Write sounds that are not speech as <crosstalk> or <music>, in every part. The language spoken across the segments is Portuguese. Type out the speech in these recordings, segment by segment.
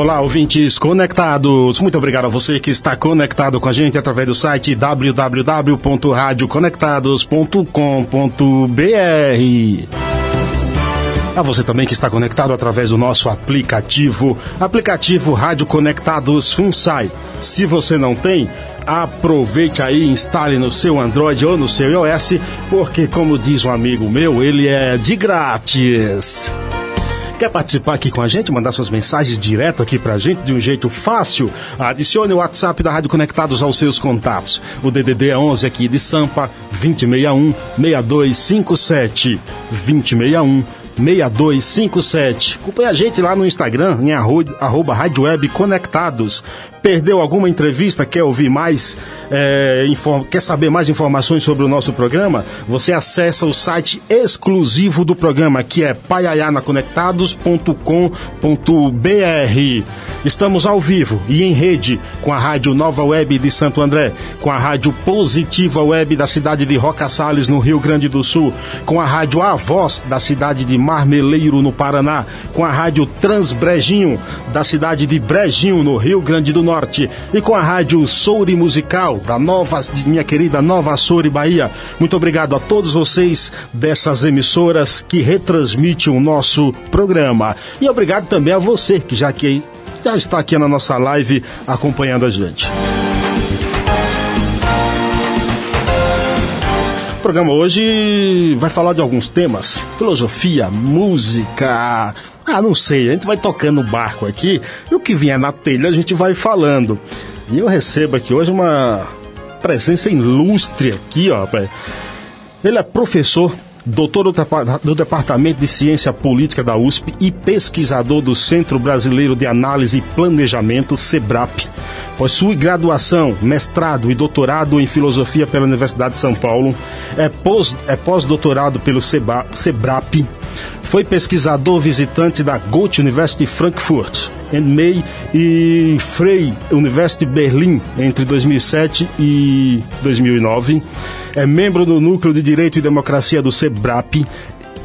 Olá, ouvintes conectados. Muito obrigado a você que está conectado com a gente através do site www.radioconectados.com.br. A você também que está conectado através do nosso aplicativo, aplicativo Rádio Conectados FunSai. Se você não tem, aproveite aí, instale no seu Android ou no seu iOS, porque como diz um amigo meu, ele é de grátis. Quer participar aqui com a gente, mandar suas mensagens direto aqui pra gente de um jeito fácil? Adicione o WhatsApp da Rádio Conectados aos seus contatos. O DDD é 11 aqui de Sampa, 2061 6257 2061 6257. Acompanhe a gente lá no Instagram, em arroba, arroba Rádio Web Conectados. Perdeu alguma entrevista? Quer ouvir mais? É, quer saber mais informações sobre o nosso programa? Você acessa o site exclusivo do programa, que é paiayanaconectados.com.br. Estamos ao vivo e em rede com a Rádio Nova Web de Santo André, com a Rádio Positiva Web da cidade de Roca Salles, no Rio Grande do Sul, com a Rádio A Voz da cidade de Marmeleiro, no Paraná, com a Rádio Transbrejinho da cidade de Brejinho, no Rio Grande do Norte, e com a Rádio Souri Musical da Nova, minha querida Nova Souri Bahia. Muito obrigado a todos vocês dessas emissoras que retransmitem o nosso programa. E obrigado também a você que já que já está aqui na nossa live acompanhando a gente. Programa hoje vai falar de alguns temas: filosofia, música. Ah, não sei, a gente vai tocando o barco aqui e o que vier na telha a gente vai falando. E eu recebo aqui hoje uma presença ilustre aqui, ó. Ele é professor doutor do Departamento de Ciência Política da USP e pesquisador do Centro Brasileiro de Análise e Planejamento, SEBRAP. Possui graduação, mestrado e doutorado em Filosofia pela Universidade de São Paulo. É, pós, é pós-doutorado pelo Seba, SEBRAP. Foi pesquisador visitante da Goethe University Frankfurt May e Freie University Berlim entre 2007 e 2009 é membro do Núcleo de Direito e Democracia do SEBRAP,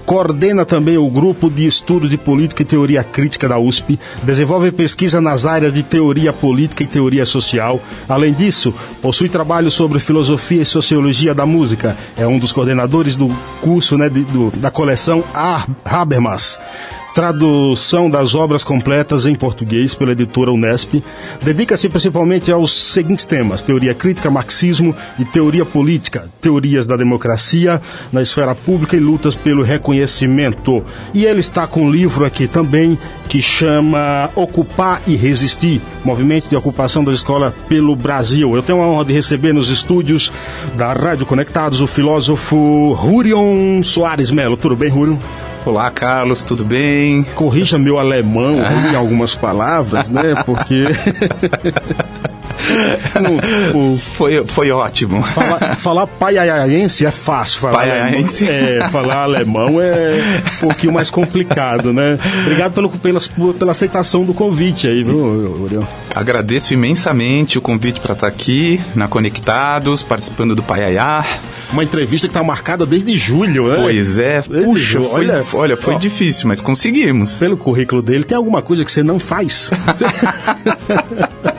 coordena também o grupo de estudo de política e teoria crítica da USP, desenvolve pesquisa nas áreas de teoria política e teoria social. Além disso, possui trabalho sobre filosofia e sociologia da música. É um dos coordenadores do curso né, de, do, da coleção Habermas tradução das obras completas em português pela editora Unesp, dedica-se principalmente aos seguintes temas: teoria crítica, marxismo e teoria política, teorias da democracia na esfera pública e lutas pelo reconhecimento. E ele está com um livro aqui também que chama Ocupar e Resistir: Movimentos de Ocupação da Escola pelo Brasil. Eu tenho a honra de receber nos estúdios da Rádio Conectados o filósofo Rurion Soares Melo. Tudo bem, Rurion? Olá, Carlos, tudo bem? Corrija meu alemão em algumas palavras, né? Porque. <laughs> <laughs> o, foi, foi ótimo. Falar, falar paiaiense é fácil. Falar paiaiense? Alemão, é, falar alemão é um pouquinho mais complicado, né? Obrigado pelo, pela, pela aceitação do convite aí, viu, Uriel? Agradeço imensamente o convite para estar aqui na Conectados, participando do Paiaiá uma entrevista que está marcada desde julho, né? Pois é. Desde Puxa, foi, olha, olha, foi ó, difícil, mas conseguimos. Pelo currículo dele, tem alguma coisa que você não faz? <laughs>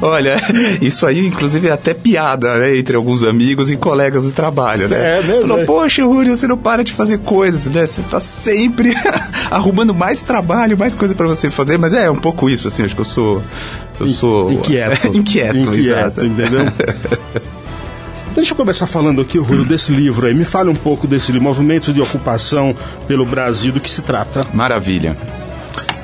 Olha, isso aí, inclusive, é até piada, né? Entre alguns amigos e colegas do trabalho, né? É mesmo? Falou, é. poxa, Rúlio, você não para de fazer coisas, né? Você está sempre <laughs> arrumando mais trabalho, mais coisa para você fazer. Mas é um pouco isso, assim, acho que eu sou... Eu sou... Inquieto. <laughs> inquieto, inquieto, exato. entendeu? <laughs> Deixa eu começar falando aqui, Rúlio, desse livro aí. Me fale um pouco desse livro, Movimento de Ocupação pelo Brasil, do que se trata. Maravilha.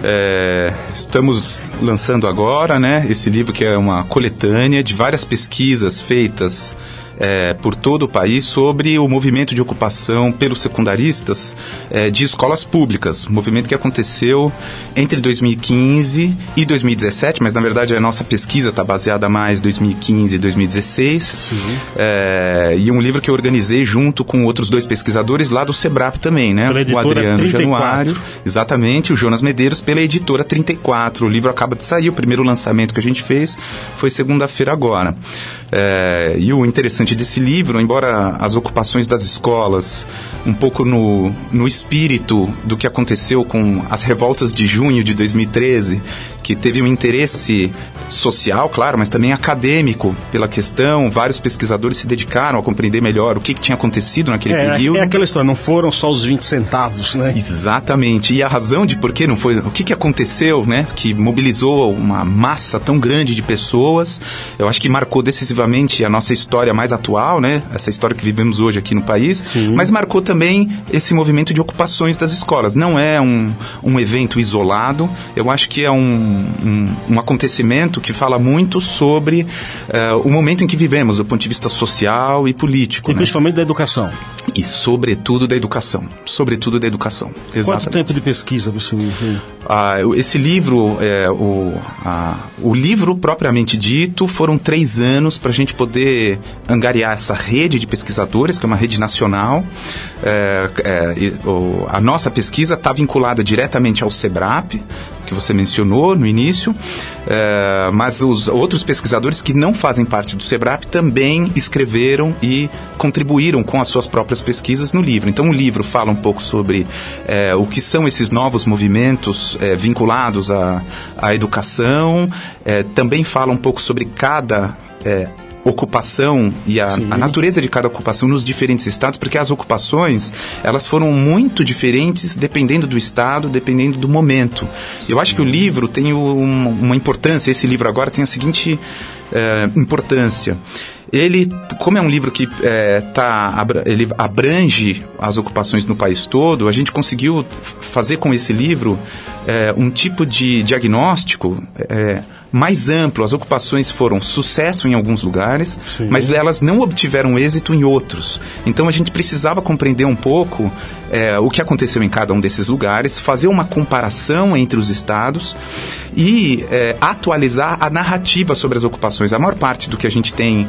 É, estamos lançando agora, né, esse livro que é uma coletânea de várias pesquisas feitas é, por todo o país sobre o movimento de ocupação pelos secundaristas é, de escolas públicas. Movimento que aconteceu entre 2015 e 2017, mas na verdade a nossa pesquisa está baseada mais em 2015 e 2016. É, e um livro que eu organizei junto com outros dois pesquisadores lá do Sebrap também, né? O Adriano 34. Januário, exatamente, o Jonas Medeiros pela editora 34. O livro acaba de sair, o primeiro lançamento que a gente fez foi segunda-feira agora. É, e o interessante desse livro, embora as ocupações das escolas, um pouco no, no espírito do que aconteceu com as revoltas de junho de 2013, que teve um interesse social, claro, mas também acadêmico pela questão. Vários pesquisadores se dedicaram a compreender melhor o que, que tinha acontecido naquele é, período. É aquela história, não foram só os 20 centavos, né? Exatamente. E a razão de por que não foi, o que, que aconteceu, né, que mobilizou uma massa tão grande de pessoas, eu acho que marcou decisivamente a nossa história mais atual, né, essa história que vivemos hoje aqui no país, Sim. mas marcou também esse movimento de ocupações das escolas. Não é um, um evento isolado, eu acho que é um um, um, acontecimento que fala muito sobre uh, o momento em que vivemos, do ponto de vista social e político. E né? principalmente da educação. E sobretudo da educação. Sobretudo da educação. Exatamente. Quanto tempo de pesquisa você ah, Esse livro, é, o, a, o livro propriamente dito, foram três anos para a gente poder angariar essa rede de pesquisadores, que é uma rede nacional. É, é, o, a nossa pesquisa está vinculada diretamente ao SEBRAP, que você mencionou no início, é, mas os outros pesquisadores que não fazem parte do SEBRAP também escreveram e contribuíram com as suas próprias pesquisas no livro. Então, o livro fala um pouco sobre é, o que são esses novos movimentos é, vinculados à, à educação, também fala um pouco sobre cada ocupação e a, a, natureza de cada ocupação nos diferentes estados, porque as ocupações elas foram muito diferentes dependendo do estado, dependendo do momento. Sim. Eu acho que o livro tem um, uma importância. Esse livro agora tem a seguinte é, importância ele, como é um livro que é, tá, ele abrange as ocupações no país todo, a gente conseguiu fazer com esse livro é, um tipo de diagnóstico é, mais amplo. As ocupações foram sucesso em alguns lugares, Sim. mas elas não obtiveram êxito em outros. Então a gente precisava compreender um pouco é, o que aconteceu em cada um desses lugares, fazer uma comparação entre os estados e é, atualizar a narrativa sobre as ocupações. A maior parte do que a gente tem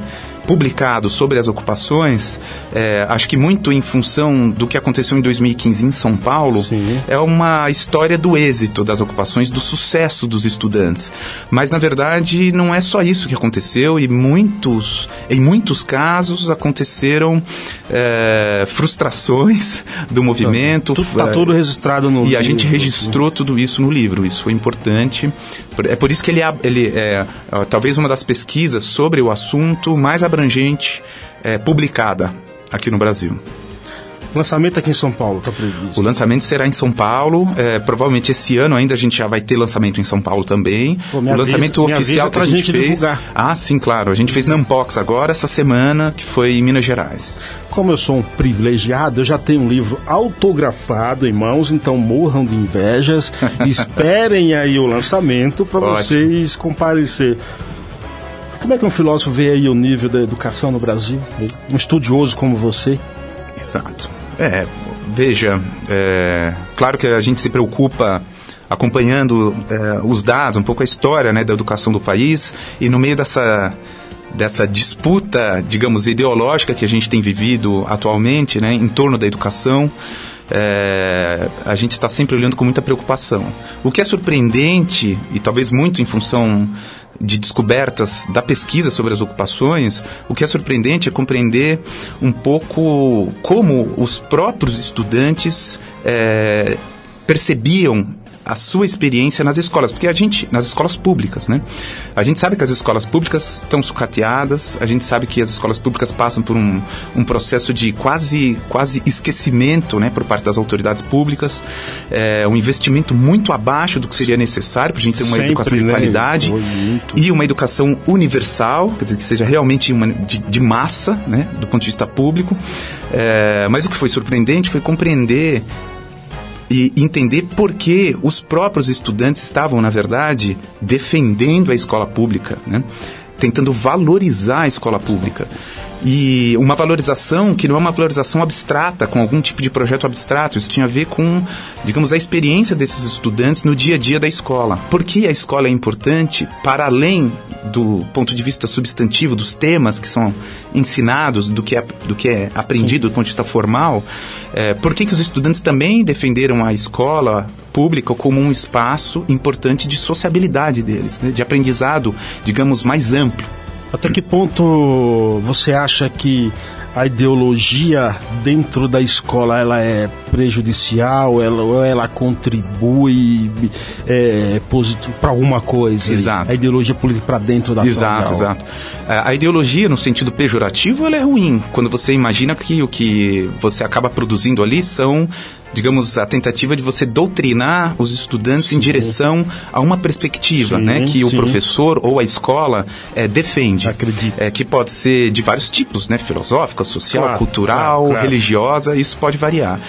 publicado sobre as ocupações, é, acho que muito em função do que aconteceu em 2015 em São Paulo, Sim. é uma história do êxito das ocupações, do sucesso dos estudantes. Mas, na verdade, não é só isso que aconteceu e muitos, em muitos casos aconteceram é, frustrações <laughs> do movimento. Está tudo registrado no E livro, a gente registrou tudo isso no livro, isso foi importante. É por isso que ele, ele é, talvez uma das pesquisas sobre o assunto mais abrangente é, publicada aqui no Brasil. O lançamento aqui em São Paulo está previsto? O lançamento será em São Paulo. É, provavelmente esse ano ainda a gente já vai ter lançamento em São Paulo também. Pô, o lançamento avisa, oficial que a gente, gente fez. Divulgar. Ah, sim, claro. A gente fez na Unbox agora, essa semana, que foi em Minas Gerais. Como eu sou um privilegiado, eu já tenho um livro autografado em mãos, então morram de invejas. <laughs> esperem aí o lançamento para vocês comparecer. Como é que um filósofo vê aí o nível da educação no Brasil? Um estudioso como você? Exato. É, veja, é, claro que a gente se preocupa acompanhando é, os dados, um pouco a história né, da educação do país, e no meio dessa, dessa disputa, digamos, ideológica que a gente tem vivido atualmente né, em torno da educação, é, a gente está sempre olhando com muita preocupação. O que é surpreendente, e talvez muito em função de descobertas da pesquisa sobre as ocupações, o que é surpreendente é compreender um pouco como os próprios estudantes é, percebiam a sua experiência nas escolas, porque a gente, nas escolas públicas, né? A gente sabe que as escolas públicas estão sucateadas, a gente sabe que as escolas públicas passam por um, um processo de quase, quase esquecimento, né, por parte das autoridades públicas, é, um investimento muito abaixo do que seria necessário para a gente ter uma Sempre, educação de né? qualidade e uma educação universal, quer dizer, que seja realmente uma, de, de massa, né, do ponto de vista público. É, mas o que foi surpreendente foi compreender e entender por que os próprios estudantes estavam, na verdade, defendendo a escola pública, né? tentando valorizar a escola pública. E uma valorização que não é uma valorização abstrata, com algum tipo de projeto abstrato. Isso tinha a ver com, digamos, a experiência desses estudantes no dia a dia da escola. Por que a escola é importante para além do ponto de vista substantivo, dos temas que são ensinados, do que é, do que é aprendido Sim. do ponto de vista formal? É, por que, que os estudantes também defenderam a escola pública como um espaço importante de sociabilidade deles, né, de aprendizado, digamos, mais amplo? Até que ponto você acha que a ideologia dentro da escola ela é prejudicial, ela, ou ela contribui é, para alguma coisa? Exato. A ideologia política para dentro da Exato, exato. É, a ideologia, no sentido pejorativo, ela é ruim. Quando você imagina que o que você acaba produzindo ali são digamos, a tentativa de você doutrinar os estudantes sim. em direção a uma perspectiva, sim, né, que sim. o professor ou a escola é, defende. Acredito. É, que pode ser de vários tipos, né, filosófica, social, claro, cultural, claro, claro. religiosa, isso pode variar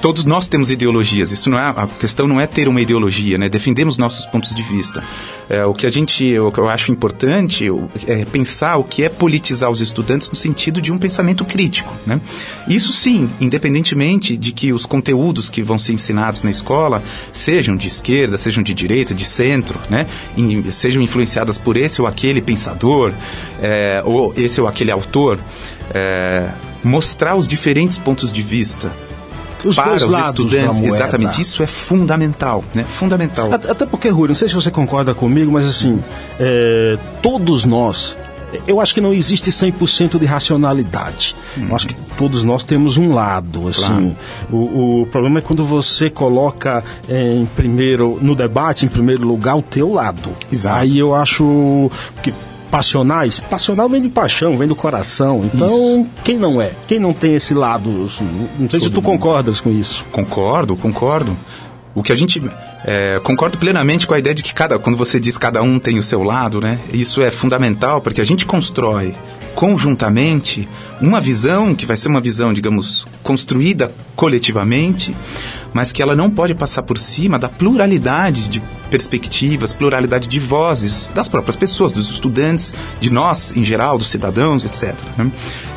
todos nós temos ideologias. Isso não é a questão não é ter uma ideologia, né? Defendemos nossos pontos de vista. É, o que a gente, eu acho importante é pensar o que é politizar os estudantes no sentido de um pensamento crítico, né? Isso sim, independentemente de que os conteúdos que vão ser ensinados na escola sejam de esquerda, sejam de direita, de centro, né? sejam influenciadas por esse ou aquele pensador, é, ou esse ou aquele autor. É, mostrar os diferentes pontos de vista os para os estudantes. Exatamente, isso é fundamental, né? Fundamental. Até porque, Rui, não sei se você concorda comigo, mas assim, é, todos nós eu acho que não existe 100% de racionalidade. Hum. Eu acho que todos nós temos um lado, assim. Claro. O, o, problema é quando você coloca é, em primeiro, no debate, em primeiro lugar, o teu lado. Exato. Aí eu acho que passionais, passional vem de paixão, vem do coração. Então, isso. quem não é? Quem não tem esse lado? Não sei Todo se tu mundo. concordas com isso. Concordo, concordo. O que a gente é, concordo plenamente com a ideia de que cada, quando você diz cada um tem o seu lado, né? Isso é fundamental porque a gente constrói conjuntamente uma visão que vai ser uma visão, digamos, construída coletivamente, mas que ela não pode passar por cima da pluralidade de perspectivas, pluralidade de vozes das próprias pessoas, dos estudantes, de nós em geral, dos cidadãos, etc. Né?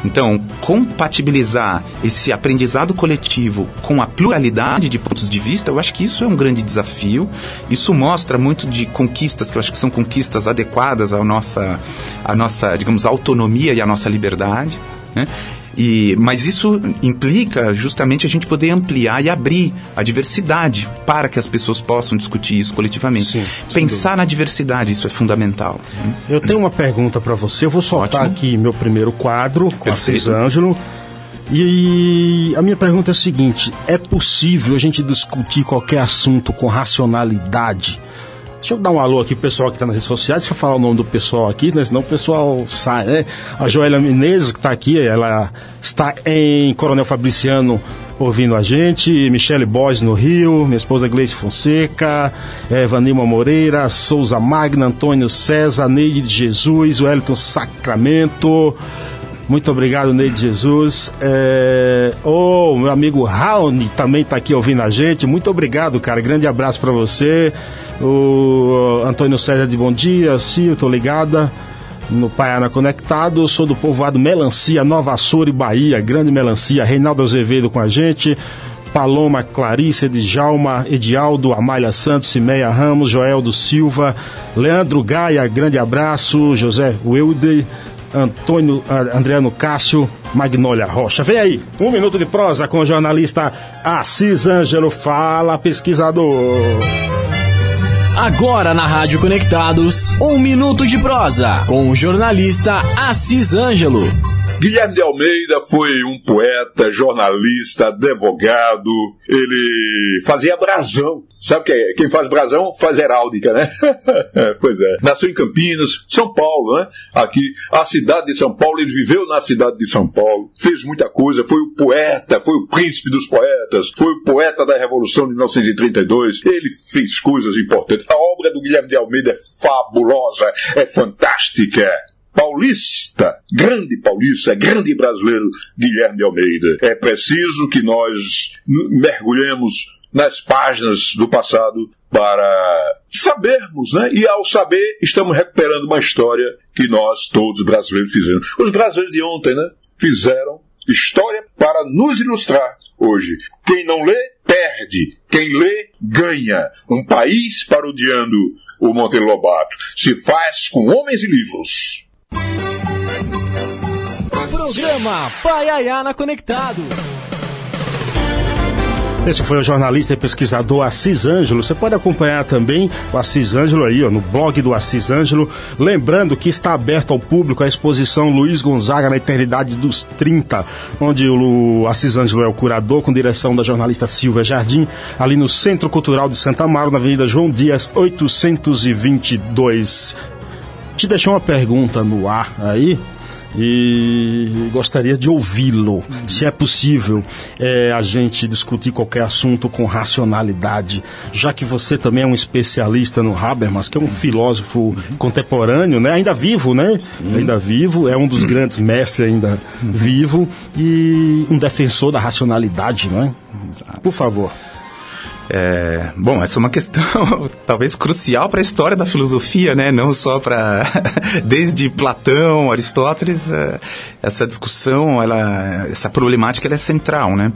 Então, compatibilizar esse aprendizado coletivo com a pluralidade de pontos de vista, eu acho que isso é um grande desafio. Isso mostra muito de conquistas que eu acho que são conquistas adequadas à nossa, à nossa digamos, autonomia e à nossa liberdade. Né? E, mas isso implica justamente a gente poder ampliar e abrir a diversidade para que as pessoas possam discutir isso coletivamente. Sim, Pensar na diversidade, isso é fundamental. Eu tenho uma pergunta para você. Eu vou soltar Ótimo. aqui meu primeiro quadro com Perfeito. a Ângelo. E a minha pergunta é a seguinte: é possível a gente discutir qualquer assunto com racionalidade? Deixa eu dar um alô aqui pro pessoal que está nas redes sociais, deixa eu falar o nome do pessoal aqui, né? Senão o pessoal sai, né? A Joélia Menezes, que está aqui, ela está em Coronel Fabriciano ouvindo a gente, Michele Borges no Rio, minha esposa Gleice Fonseca, é, Vanilma Moreira, Souza Magna, Antônio César, Neide de Jesus, Wellington Sacramento, muito obrigado, Neide Jesus. É... Oh, meu amigo Raoni também está aqui ouvindo a gente. Muito obrigado, cara. Grande abraço para você. O Antônio César de bom dia, sim, tô ligada no Paiana Conectado. Sou do povoado Melancia, Nova Açores, Bahia. Grande Melancia. Reinaldo Azevedo com a gente. Paloma Clarice, Edjalma, Edialdo, Amália Santos, Cimeia Ramos, Joeldo Silva, Leandro Gaia, grande abraço, José Wilde, Antônio Andriano Cássio, Magnólia Rocha. Vem aí, um minuto de prosa com o jornalista Assis Ângelo. Fala, pesquisador. Agora na Rádio Conectados, um minuto de prosa com o jornalista Assis Ângelo. Guilherme de Almeida foi um poeta, jornalista, advogado. Ele fazia brasão. Sabe que é? quem faz brasão faz heráldica, né? <laughs> pois é. Nasceu em Campinas, São Paulo, né? Aqui, a cidade de São Paulo, ele viveu na cidade de São Paulo, fez muita coisa, foi o poeta, foi o príncipe dos poetas, foi o poeta da Revolução de 1932. Ele fez coisas importantes. A obra do Guilherme de Almeida é fabulosa, é fantástica paulista, grande paulista, grande brasileiro, Guilherme Almeida. É preciso que nós mergulhemos nas páginas do passado para sabermos, né? E ao saber, estamos recuperando uma história que nós, todos brasileiros, fizemos. Os brasileiros de ontem, né? Fizeram história para nos ilustrar hoje. Quem não lê, perde. Quem lê, ganha. Um país parodiando o Monteiro Lobato se faz com homens e livros. Programa Pai Ayana Conectado. Esse foi o jornalista e pesquisador Assis Ângelo. Você pode acompanhar também o Assis Ângelo aí, ó, no blog do Assis Ângelo. Lembrando que está aberto ao público a exposição Luiz Gonzaga na Eternidade dos 30, onde o Assis Ângelo é o curador, com direção da jornalista Silvia Jardim, ali no Centro Cultural de Santa Amaro, na Avenida João Dias, 822. Te deixou uma pergunta no ar aí e gostaria de ouvi-lo. Se é possível é, a gente discutir qualquer assunto com racionalidade, já que você também é um especialista no Habermas, que é um filósofo contemporâneo, né? ainda vivo, né? Sim. Ainda vivo, é um dos grandes mestres ainda vivo e um defensor da racionalidade, né? Por favor. É, bom, essa é uma questão <laughs> talvez crucial para a história da filosofia, né? Não só para <laughs> desde Platão, Aristóteles, é, essa discussão, ela, essa problemática, ela é central, né?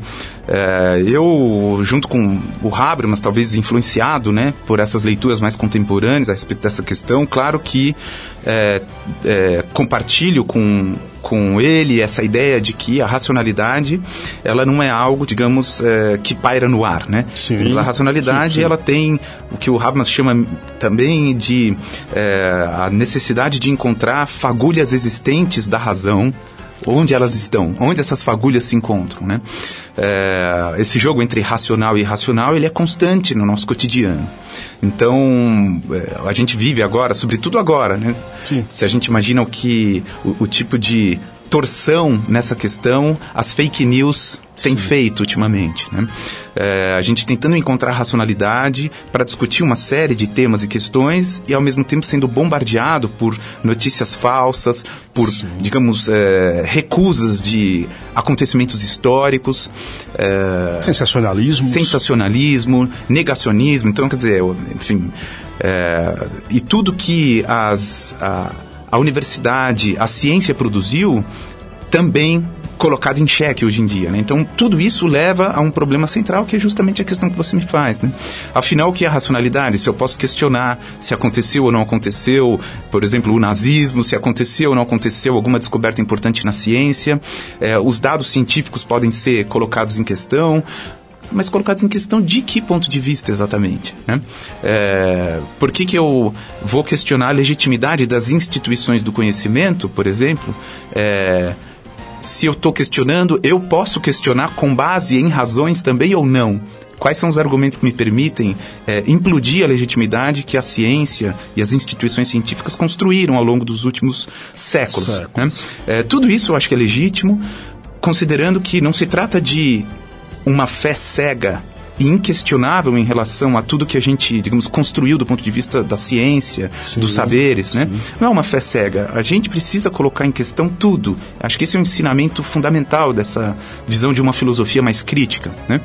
É, eu, junto com o Habermas, talvez influenciado, né, por essas leituras mais contemporâneas a respeito dessa questão, claro que é, é, compartilho com com ele essa ideia de que a racionalidade ela não é algo, digamos, é, que paira no ar, né? Sim. A racionalidade sim, sim. ela tem o que o Habermas chama também de é, a necessidade de encontrar fagulhas existentes da razão onde elas estão, onde essas fagulhas se encontram, né? É, esse jogo entre racional e irracional, ele é constante no nosso cotidiano. Então, é, a gente vive agora, sobretudo agora, né? Sim. Se a gente imagina o que, o, o tipo de torção nessa questão as fake news têm feito ultimamente. Né? É, a gente tentando encontrar racionalidade para discutir uma série de temas e questões e ao mesmo tempo sendo bombardeado por notícias falsas, por, Sim. digamos, é, recusas de acontecimentos históricos. É, sensacionalismo. Sensacionalismo, negacionismo. Então, quer dizer, enfim. É, e tudo que as, a, a universidade, a ciência produziu, também colocado em xeque hoje em dia. Né? Então, tudo isso leva a um problema central, que é justamente a questão que você me faz. Né? Afinal, o que é racionalidade? Se eu posso questionar se aconteceu ou não aconteceu, por exemplo, o nazismo, se aconteceu ou não aconteceu alguma descoberta importante na ciência, é, os dados científicos podem ser colocados em questão, mas colocados em questão de que ponto de vista exatamente? Né? É, por que, que eu vou questionar a legitimidade das instituições do conhecimento, por exemplo? É, se eu estou questionando, eu posso questionar com base em razões também ou não? Quais são os argumentos que me permitem é, implodir a legitimidade que a ciência e as instituições científicas construíram ao longo dos últimos séculos? Né? É, tudo isso eu acho que é legítimo, considerando que não se trata de uma fé cega inquestionável em relação a tudo que a gente, digamos, construiu do ponto de vista da ciência, sim, dos saberes, né? Não é uma fé cega. A gente precisa colocar em questão tudo. Acho que esse é um ensinamento fundamental dessa visão de uma filosofia mais crítica, né?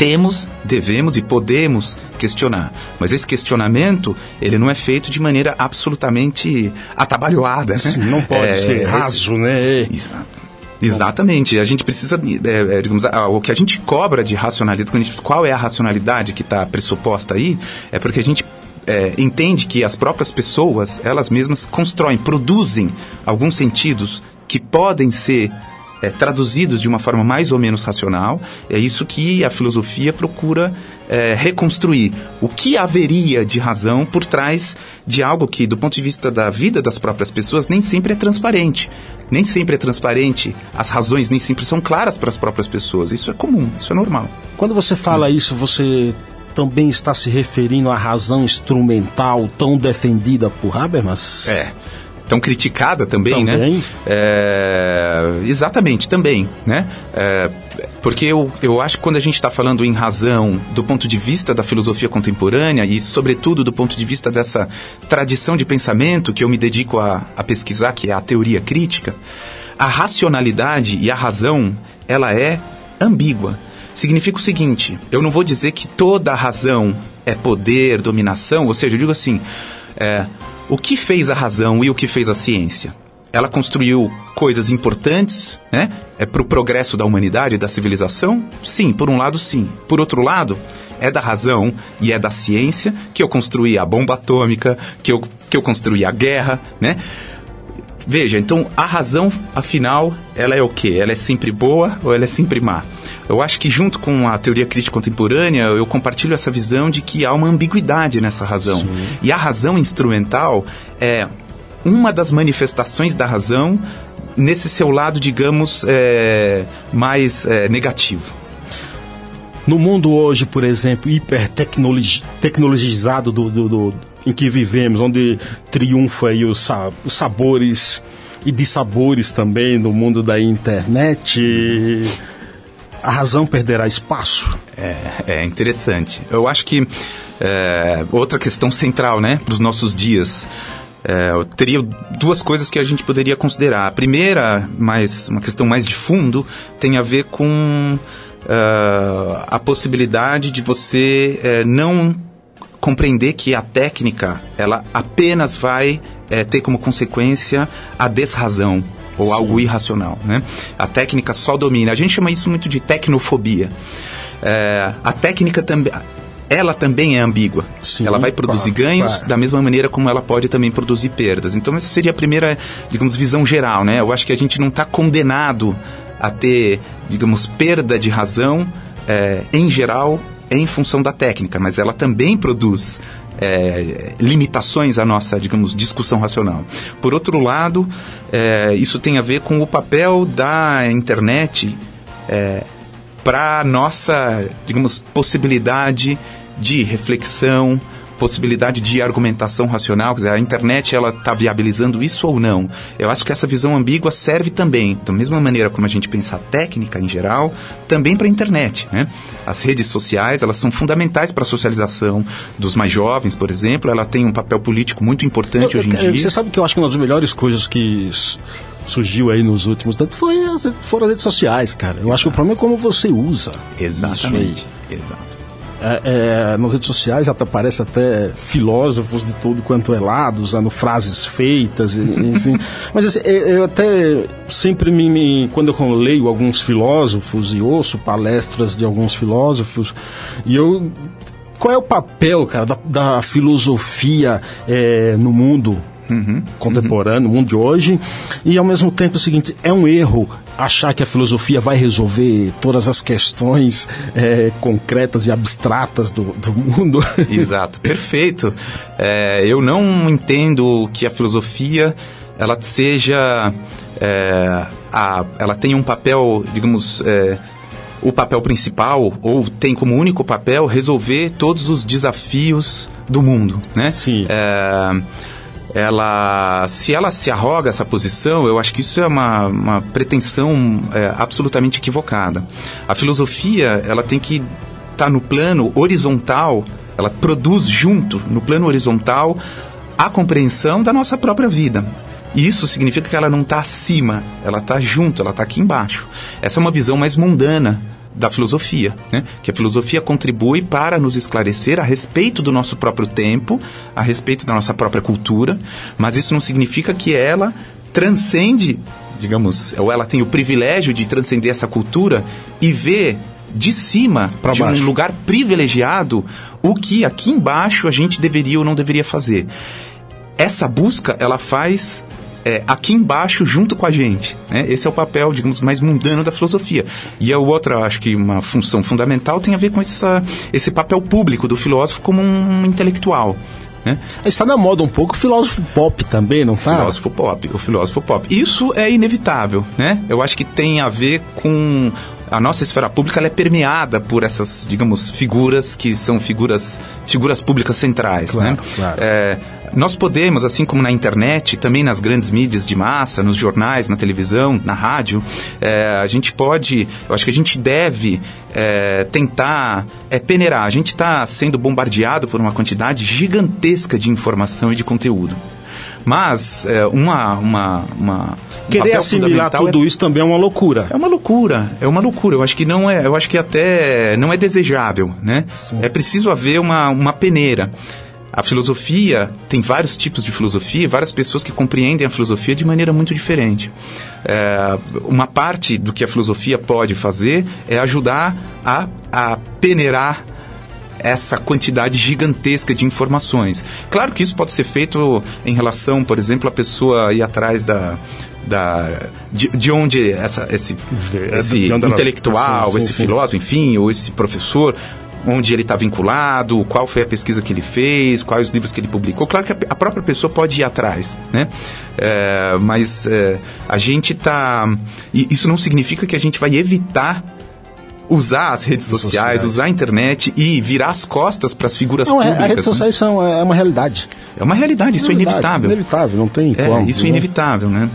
temos, devemos e podemos questionar. Mas esse questionamento, ele não é feito de maneira absolutamente atabalhoada. Né? Sim, não pode é, ser raso, esse... né? Exato. Exatamente. A gente precisa, é, é, digamos, o que a gente cobra de racionalidade, qual é a racionalidade que está pressuposta aí, é porque a gente é, entende que as próprias pessoas, elas mesmas constroem, produzem alguns sentidos que podem ser é, traduzidos de uma forma mais ou menos racional. É isso que a filosofia procura é, reconstruir. O que haveria de razão por trás de algo que, do ponto de vista da vida das próprias pessoas, nem sempre é transparente. Nem sempre é transparente, as razões nem sempre são claras para as próprias pessoas. Isso é comum, isso é normal. Quando você fala Sim. isso, você também está se referindo à razão instrumental tão defendida por Habermas? É tão criticada também, né? também. né? É, exatamente, também, né? É, porque eu, eu acho que quando a gente está falando em razão do ponto de vista da filosofia contemporânea e, sobretudo, do ponto de vista dessa tradição de pensamento que eu me dedico a, a pesquisar, que é a teoria crítica, a racionalidade e a razão, ela é ambígua. Significa o seguinte, eu não vou dizer que toda razão é poder, dominação, ou seja, eu digo assim, é, o que fez a razão e o que fez a ciência? Ela construiu coisas importantes, né? É para o progresso da humanidade, da civilização? Sim, por um lado, sim. Por outro lado, é da razão e é da ciência que eu construí a bomba atômica, que eu, que eu construí a guerra, né? Veja, então a razão, afinal, ela é o quê? Ela é sempre boa ou ela é sempre má? Eu acho que junto com a teoria crítica contemporânea, eu compartilho essa visão de que há uma ambiguidade nessa razão. Sim. E a razão instrumental é uma das manifestações da razão nesse seu lado, digamos, é, mais é, negativo. No mundo hoje, por exemplo, hipertecnologizado do, do, do, em que vivemos, onde triunfa aí os, os sabores e dissabores também no mundo da internet, a razão perderá espaço? É, é interessante. Eu acho que é, outra questão central, né, para os nossos dias. É, teria duas coisas que a gente poderia considerar. A primeira, mais uma questão mais de fundo, tem a ver com uh, a possibilidade de você uh, não compreender que a técnica ela apenas vai uh, ter como consequência a desrazão ou Sim. algo irracional, né? A técnica só domina. A gente chama isso muito de tecnofobia. a técnica também ela também é ambígua. Sim, ela vai produzir claro, ganhos claro. da mesma maneira como ela pode também produzir perdas. Então essa seria a primeira, digamos, visão geral, né? Eu acho que a gente não está condenado a ter, digamos, perda de razão é, em geral em função da técnica, mas ela também produz é, limitações à nossa, digamos, discussão racional. Por outro lado, é, isso tem a ver com o papel da internet é, para nossa, digamos, possibilidade de reflexão, possibilidade de argumentação racional, quer dizer, a internet ela está viabilizando isso ou não? Eu acho que essa visão ambígua serve também, da mesma maneira como a gente pensa a técnica em geral, também para a internet, né? As redes sociais, elas são fundamentais para a socialização dos mais jovens, por exemplo, ela tem um papel político muito importante eu, hoje em eu, dia. Você sabe que eu acho que uma das melhores coisas que surgiu aí nos últimos tempos foi as, foram as redes sociais, cara. Eu acho que o problema é como você usa. Exatamente. Exato é, é, nas redes sociais até aparece até filósofos de todo quanto é lado, usando frases feitas, <laughs> enfim. Mas assim, eu até sempre me, me, quando eu leio alguns filósofos e ouço palestras de alguns filósofos, e eu qual é o papel, cara, da, da filosofia é, no mundo uhum, contemporâneo, uhum. mundo de hoje, e ao mesmo tempo é o seguinte, é um erro achar que a filosofia vai resolver todas as questões é, concretas e abstratas do, do mundo. <laughs> Exato, perfeito. É, eu não entendo que a filosofia ela seja é, a, ela tenha um papel, digamos, é, o papel principal ou tem como único papel resolver todos os desafios do mundo, né? Sim. É, ela, se ela se arroga essa posição, eu acho que isso é uma, uma pretensão é, absolutamente equivocada. A filosofia, ela tem que estar tá no plano horizontal, ela produz junto, no plano horizontal, a compreensão da nossa própria vida. Isso significa que ela não está acima, ela está junto, ela está aqui embaixo. Essa é uma visão mais mundana da filosofia, né? que a filosofia contribui para nos esclarecer a respeito do nosso próprio tempo, a respeito da nossa própria cultura, mas isso não significa que ela transcende, digamos, ou ela tem o privilégio de transcender essa cultura e ver de cima, pra de baixo. um lugar privilegiado, o que aqui embaixo a gente deveria ou não deveria fazer. Essa busca, ela faz é, aqui embaixo junto com a gente. Né? Esse é o papel, digamos, mais mundano da filosofia. E a outra, acho que uma função fundamental tem a ver com essa, esse papel público do filósofo como um intelectual. Né? Está na moda um pouco o filósofo pop também, não está? Filósofo pop, o filósofo pop. Isso é inevitável, né? Eu acho que tem a ver com a nossa esfera pública é permeada por essas, digamos, figuras que são figuras, figuras públicas centrais, claro, né? Claro. É, nós podemos, assim como na internet, também nas grandes mídias de massa, nos jornais, na televisão, na rádio, é, a gente pode, eu acho que a gente deve é, tentar é, peneirar. A gente está sendo bombardeado por uma quantidade gigantesca de informação e de conteúdo. Mas é, uma, uma, uma um Querer assimilar é- tudo isso também é uma loucura. é uma loucura, é uma loucura. Eu acho que não é, eu acho que até não é desejável, né? É preciso haver uma, uma peneira. A filosofia tem vários tipos de filosofia, várias pessoas que compreendem a filosofia de maneira muito diferente. É, uma parte do que a filosofia pode fazer é ajudar a, a peneirar essa quantidade gigantesca de informações. Claro que isso pode ser feito em relação, por exemplo, a pessoa ir atrás da. da de, de onde essa, esse, Vê, esse de onde ela- intelectual, sim, sim, esse sim. filósofo, enfim, ou esse professor, onde ele está vinculado, qual foi a pesquisa que ele fez, quais os livros que ele publicou. Claro que a, própria pessoa pode ir atrás, né? É, mas é, a gente está... Isso não significa que a gente vai evitar usar as redes sociais, sociais. usar a internet e virar as costas para as figuras Não, é, públicas. a rede né? social isso é uma, é uma realidade. É uma realidade, isso é Realidade, inevitável. Inevitável, não tem É, como. isso é né? inevitável, né?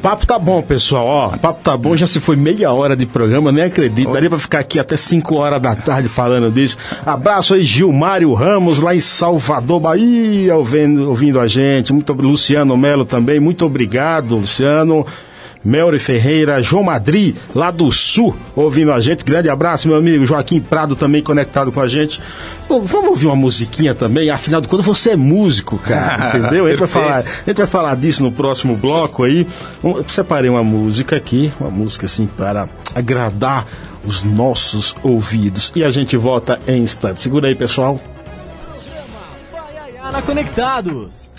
Papo tá bom, pessoal. Ó, papo tá bom, já se foi meia hora de programa, nem acredito. Daria pra ficar aqui até 5 horas da tarde falando disso. Abraço aí, Gilmário Ramos, lá em Salvador, Bahia, ouvindo, ouvindo a gente. Muito Luciano Melo também, muito obrigado, Luciano. Melry Ferreira, João Madri, lá do Sul, ouvindo a gente. Grande abraço, meu amigo. Joaquim Prado também conectado com a gente. Pô, vamos ouvir uma musiquinha também? Afinal de contas, você é músico, cara. <laughs> Entendeu? A gente, vai falar, a gente vai falar disso no próximo bloco aí. Eu separei uma música aqui, uma música assim para agradar os nossos ouvidos. E a gente volta em instante. Segura aí, pessoal. Conectados.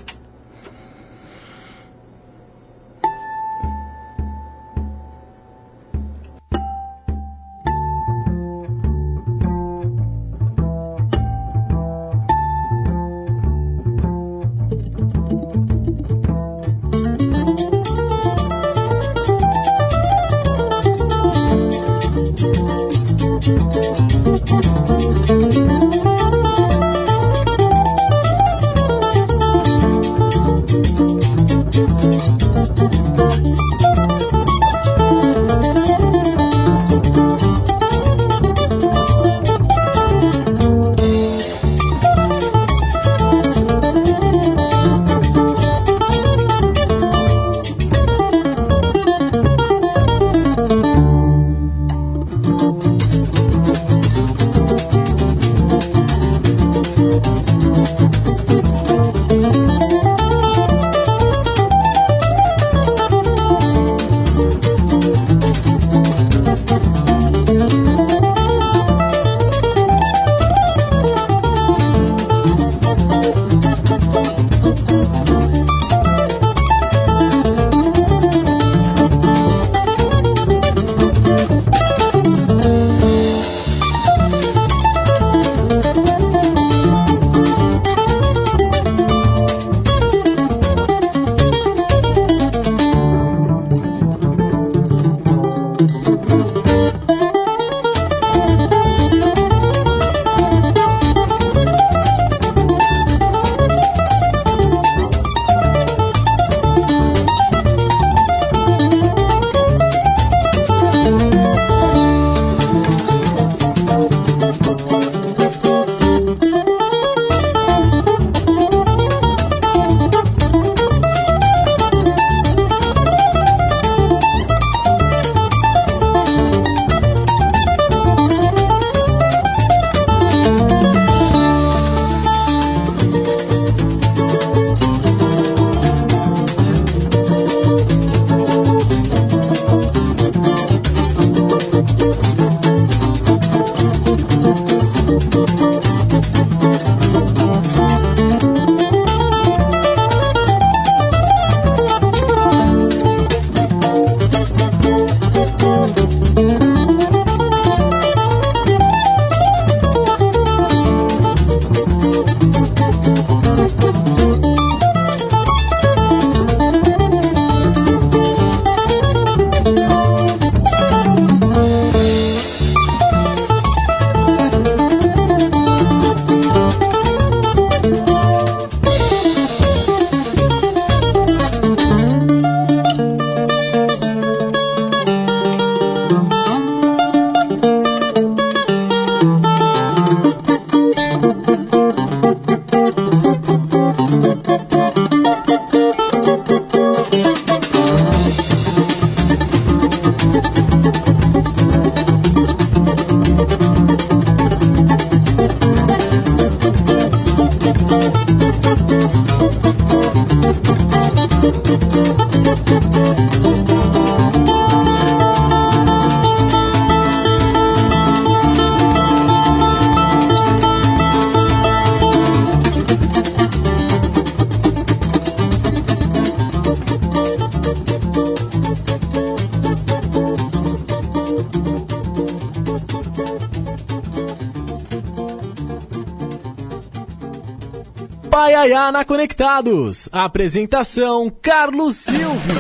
Na Conectados. Apresentação Carlos Silvio.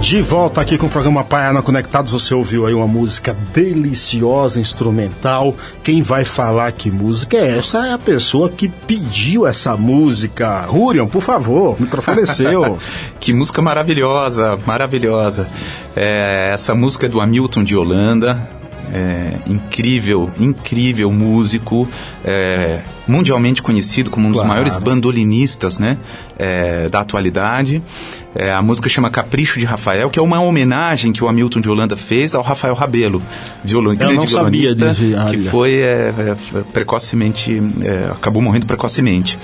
De volta aqui com o programa Paiana Conectados, você ouviu aí uma música deliciosa, instrumental. Quem vai falar que música é essa é a pessoa que pediu essa música. Rurion, por favor, o microfone é seu. <laughs> que música maravilhosa, maravilhosa. É, essa música é do Hamilton de Holanda, é, incrível, incrível músico, é, mundialmente conhecido como um dos maiores bandolinistas né, é, da atualidade. É, a música chama Capricho de Rafael, que é uma homenagem que o Hamilton de Holanda fez ao Rafael Rabelo, violon, Eu não sabia de, que foi é, é, precocemente, acabou morrendo precocemente.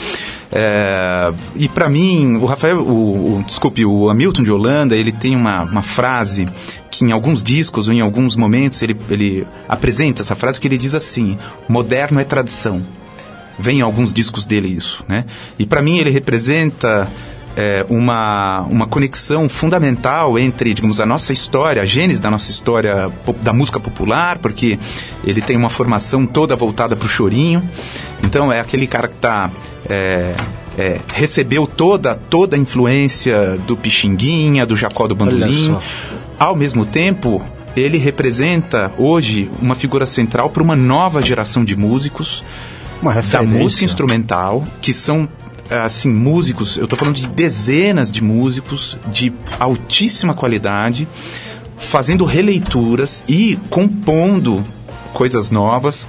e para mim, o Rafael, o, o, desculpe, o Hamilton de Holanda, ele tem uma, uma frase que em alguns discos ou em alguns momentos ele, ele apresenta essa frase que ele diz assim: moderno é tradição. Vem em alguns discos dele isso, né? E para mim ele representa é, uma, uma conexão fundamental entre, digamos, a nossa história, a gênese da nossa história da música popular, porque ele tem uma formação toda voltada para o chorinho. Então é aquele cara que está é, é, recebeu toda toda a influência do Pixinguinha, do Jacó do Bandolim, ao mesmo tempo, ele representa hoje uma figura central para uma nova geração de músicos da música instrumental, que são assim músicos, eu estou falando de dezenas de músicos de altíssima qualidade, fazendo releituras e compondo coisas novas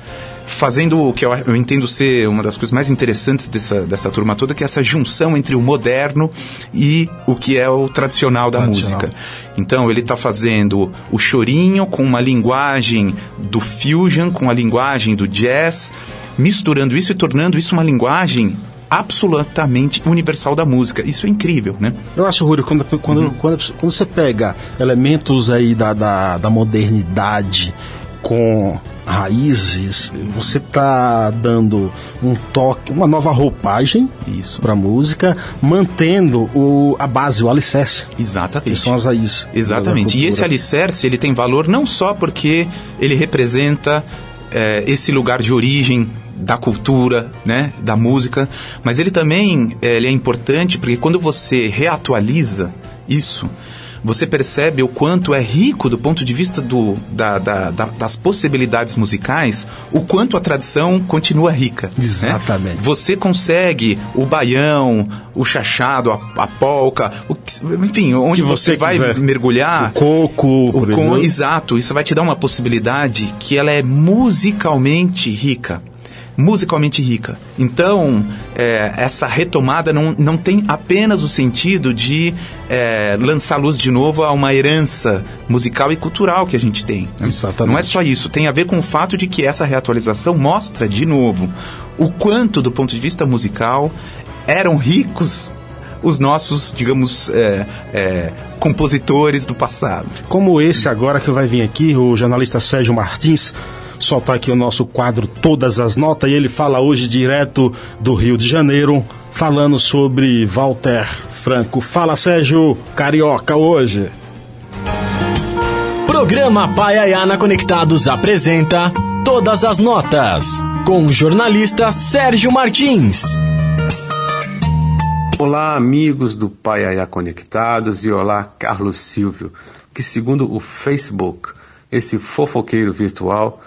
fazendo o que eu, eu, entendo ser uma das coisas mais interessantes dessa, dessa turma toda, que é essa junção entre o moderno e o que é o tradicional da tradicional. música. Então, ele está fazendo o chorinho com uma linguagem do fusion, com a linguagem do jazz, misturando isso e tornando isso uma linguagem absolutamente universal da música. Isso é incrível, né? Eu acho, Rúrio, quando, quando, uhum. quando, quando, você pega elementos aí da, da, da modernidade com raízes, você está dando um toque, uma nova roupagem para a música, mantendo o, a base, o alicerce. Exatamente. Que são as raízes. Exatamente. E esse alicerce ele tem valor não só porque ele representa é, esse lugar de origem da cultura, né, da música, mas ele também é, ele é importante porque quando você reatualiza isso, você percebe o quanto é rico do ponto de vista do, da, da, da, das possibilidades musicais, o quanto a tradição continua rica. Né? Exatamente. Né? Você consegue o baião, o chachado, a, a polca, o, enfim, onde você, você vai mergulhar. O coco, o co exato. Isso vai te dar uma possibilidade que ela é musicalmente rica musicalmente rica. Então, é, essa retomada não, não tem apenas o sentido de é, lançar luz de novo a uma herança musical e cultural que a gente tem. Né? Exatamente. Não é só isso, tem a ver com o fato de que essa reatualização mostra, de novo, o quanto, do ponto de vista musical, eram ricos os nossos, digamos, é, é, compositores do passado. Como esse agora que vai vir aqui, o jornalista Sérgio Martins soltar aqui o nosso quadro Todas as Notas e ele fala hoje direto do Rio de Janeiro, falando sobre Walter Franco. Fala Sérgio Carioca hoje. Programa Paiaiana Conectados apresenta Todas as Notas, com o jornalista Sérgio Martins. Olá, amigos do Paiaiá Conectados e olá, Carlos Silvio, que segundo o Facebook, esse fofoqueiro virtual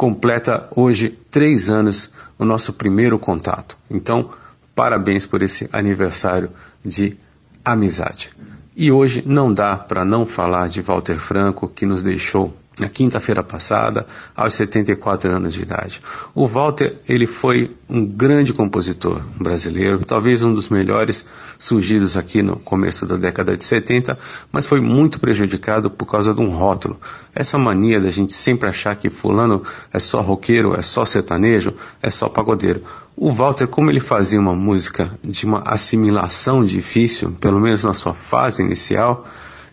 completa hoje três anos o nosso primeiro contato. Então, parabéns por esse aniversário de amizade. E hoje não dá para não falar de Walter Franco, que nos deixou na quinta-feira passada, aos 74 anos de idade. O Walter, ele foi um grande compositor brasileiro, talvez um dos melhores surgidos aqui no começo da década de 70, mas foi muito prejudicado por causa de um rótulo. Essa mania da gente sempre achar que fulano é só roqueiro, é só sertanejo, é só pagodeiro. O Walter, como ele fazia uma música de uma assimilação difícil, pelo menos na sua fase inicial,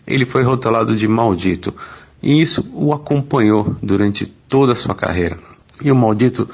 ele foi rotulado de maldito. E isso o acompanhou durante toda a sua carreira. E o maldito,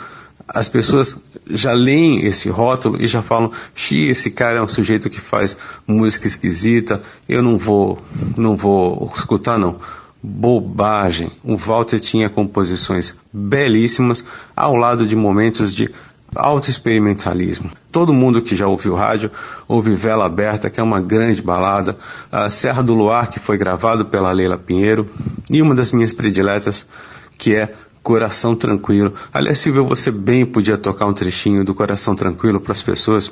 as pessoas já leem esse rótulo e já falam: "Xi, esse cara é um sujeito que faz música esquisita, eu não vou, não vou escutar não". Bobagem. O Walter tinha composições belíssimas ao lado de momentos de autoexperimentalismo. Todo mundo que já ouviu rádio ouve Vela Aberta, que é uma grande balada, a Serra do Luar, que foi gravado pela Leila Pinheiro, e uma das minhas prediletas, que é Coração Tranquilo. Aliás, Silvio, você bem podia tocar um trechinho do Coração Tranquilo para as pessoas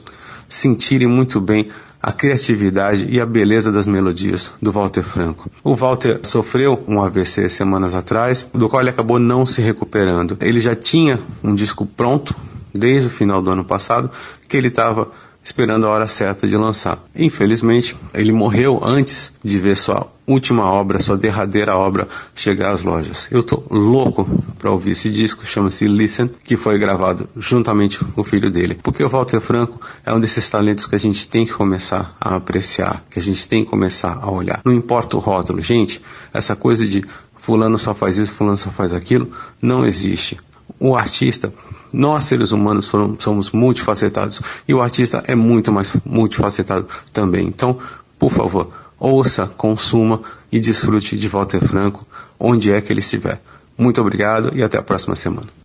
sentirem muito bem a criatividade e a beleza das melodias do Walter Franco. O Walter sofreu um AVC semanas atrás, do qual ele acabou não se recuperando. Ele já tinha um disco pronto desde o final do ano passado, que ele estava esperando a hora certa de lançar. Infelizmente, ele morreu antes de ver sua última obra, sua derradeira obra chegar às lojas. Eu tô louco para ouvir esse disco, chama-se Listen, que foi gravado juntamente com o filho dele. Porque o Walter Franco é um desses talentos que a gente tem que começar a apreciar, que a gente tem que começar a olhar. Não importa o rótulo, gente, essa coisa de fulano só faz isso, fulano só faz aquilo, não existe o artista, nós seres humanos somos multifacetados e o artista é muito mais multifacetado também. Então, por favor, ouça, consuma e desfrute de Walter Franco onde é que ele estiver. Muito obrigado e até a próxima semana.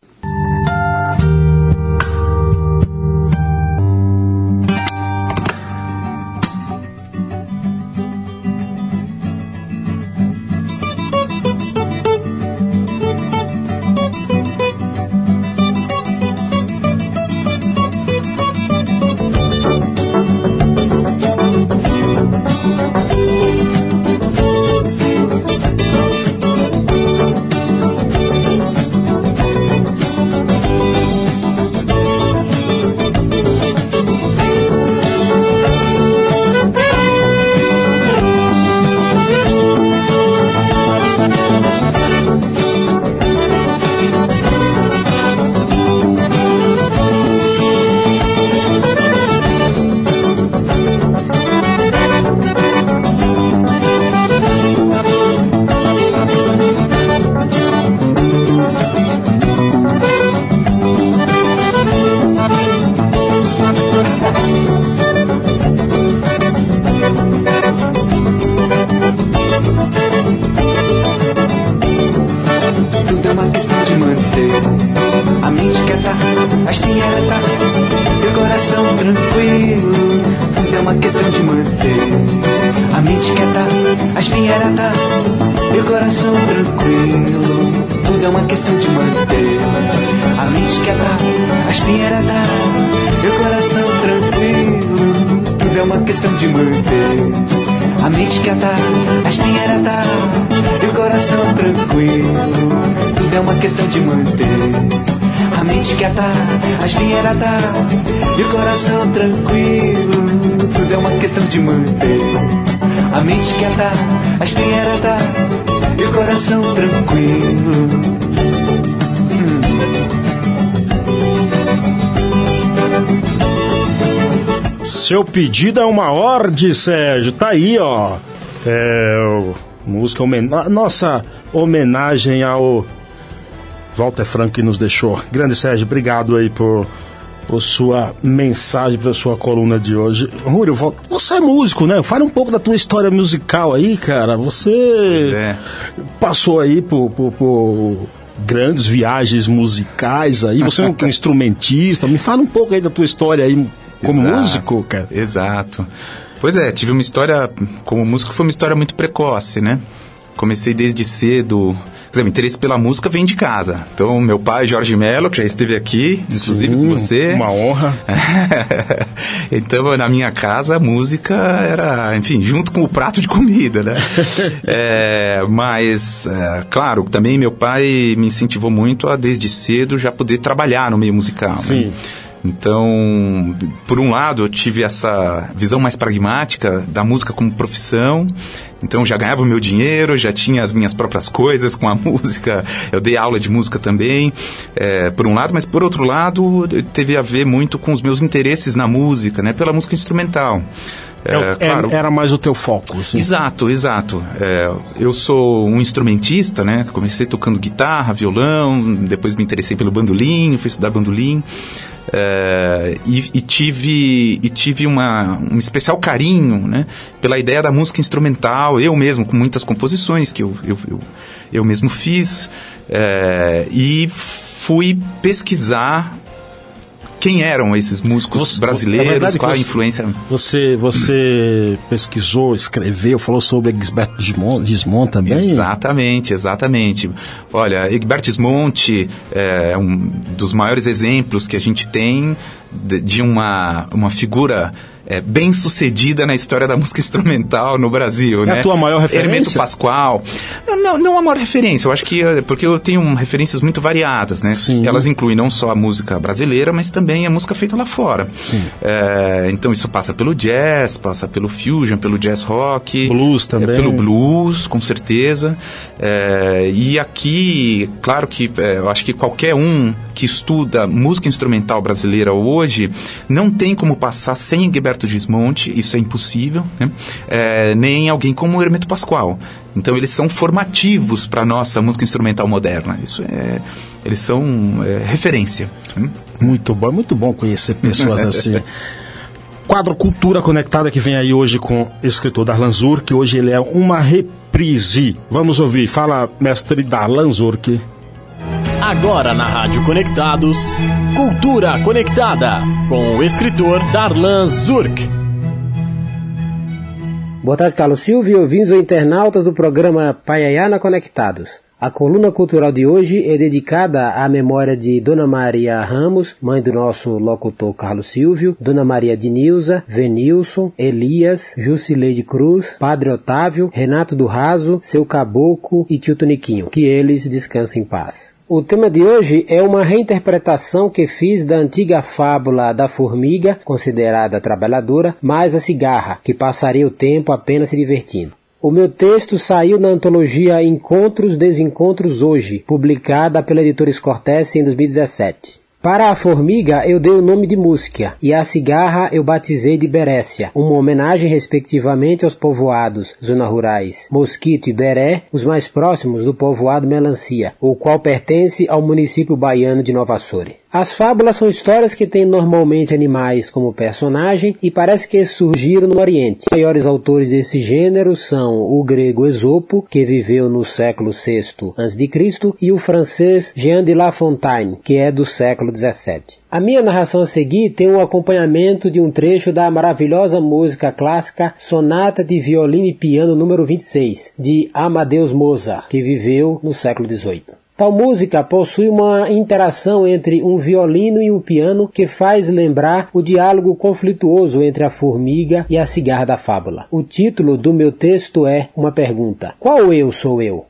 tudo é uma questão de manter A mente quebra, a espinheira dá Meu coração tranquilo. Tudo é uma questão de manter A mente quebra, a espinheira dá Meu coração tranquilo. Tudo é uma questão de manter a mente quieta, a espinheira dá E o coração tranquilo. Tudo é uma questão de manter A mente quieta, a espinheira dá seu pedido é uma ordem, Sérgio. Tá aí, ó. É, música homen nossa homenagem ao Walter Franco que nos deixou. Grande Sérgio, obrigado aí por, por sua mensagem, pela sua coluna de hoje. Rúrio, você é músico, né? Fala um pouco da tua história musical aí, cara. Você é. passou aí por, por, por grandes viagens musicais aí. Você é um <laughs> instrumentista. Me fala um pouco aí da tua história aí como Exato. músico, cara. Exato. Pois é, tive uma história, como músico, foi uma história muito precoce, né? Comecei desde cedo. Quer dizer, o interesse pela música vem de casa. Então, meu pai, Jorge Mello, que já esteve aqui, inclusive Sim, com você. Uma honra. <laughs> então, na minha casa, a música era, enfim, junto com o prato de comida, né? <laughs> é, mas, é, claro, também meu pai me incentivou muito a, desde cedo, já poder trabalhar no meio musical. Né? Sim. Né? Então, por um lado, eu tive essa visão mais pragmática da música como profissão. Então, já ganhava o meu dinheiro, já tinha as minhas próprias coisas com a <laughs> música. Eu dei aula de música também, é, por um lado, mas por outro lado, teve a ver muito com os meus interesses na música, né? Pela música instrumental. É, é, claro. Era mais o teu foco. Assim. Exato, exato. É, eu sou um instrumentista, né? Comecei tocando guitarra, violão, depois me interessei pelo bandolim, fui estudar bandolim. É, e, e, tive, e tive uma, um especial carinho né, pela ideia da música instrumental, eu mesmo, com muitas composições que eu, eu, eu, eu mesmo fiz, é, e fui pesquisar quem eram esses músicos você, brasileiros, qual a influência. Você, você pesquisou, escreveu, falou sobre Egberto Gismont também? Exatamente, exatamente. Olha, Egberto Gismont é um dos maiores exemplos que a gente tem de, de uma, uma figura é, bem sucedida na história da música instrumental no Brasil, é né? a tua maior referência? Hermeto Pascoal. Não, não, não a maior referência, eu acho que é, porque eu tenho referências muito variadas, né? Sim. Elas incluem não só a música brasileira, mas também a música feita lá fora. Sim. É, então isso passa pelo jazz, passa pelo fusion, pelo jazz rock. Blues também. É, pelo blues, com certeza. É, e aqui, claro que é, eu acho que qualquer um que estuda música instrumental brasileira hoje não tem como passar sem Gilberto Gismonte, isso é impossível, né? é, nem alguém como o Hermeto Pascoal. Então eles são formativos para a nossa música instrumental moderna. Isso é, eles são é, referência. Né? Muito bom, muito bom conhecer pessoas <laughs> assim. Quadro Cultura Conectada que vem aí hoje com o escritor Darlan Zur, que hoje ele é uma reprise. Vamos ouvir. Fala, mestre Darlan Zurk. Agora na Rádio Conectados, Cultura Conectada, com o escritor Darlan Zurk. Boa tarde, Carlos Silvio, ouvintes ou internautas do programa Paiaiana Conectados. A coluna cultural de hoje é dedicada à memória de Dona Maria Ramos, mãe do nosso locutor Carlos Silvio, Dona Maria de Nilza, Venilson, Elias, Jusileide Cruz, Padre Otávio, Renato do Raso, seu Caboclo e Tio Toniquinho. Que eles descansem em paz. O tema de hoje é uma reinterpretação que fiz da antiga fábula da formiga, considerada trabalhadora, mais a cigarra, que passaria o tempo apenas se divertindo. O meu texto saiu na antologia Encontros Desencontros Hoje, publicada pela editora Escortece em 2017. Para a formiga eu dei o nome de Músquia e a cigarra eu batizei de Berécia, uma homenagem respectivamente aos povoados, zona rurais, Mosquito e Beré, os mais próximos do povoado Melancia, o qual pertence ao município baiano de Nova Açore. As fábulas são histórias que têm normalmente animais como personagem e parece que surgiram no Oriente. Os maiores autores desse gênero são o grego Esopo, que viveu no século VI a.C., e o francês Jean de La Fontaine, que é do século XVII. A minha narração a seguir tem um acompanhamento de um trecho da maravilhosa música clássica Sonata de Violino e Piano número 26, de Amadeus Mozart, que viveu no século XVIII. Tal música possui uma interação entre um violino e um piano que faz lembrar o diálogo conflituoso entre a formiga e a cigarra da fábula. O título do meu texto é uma pergunta: Qual eu sou eu?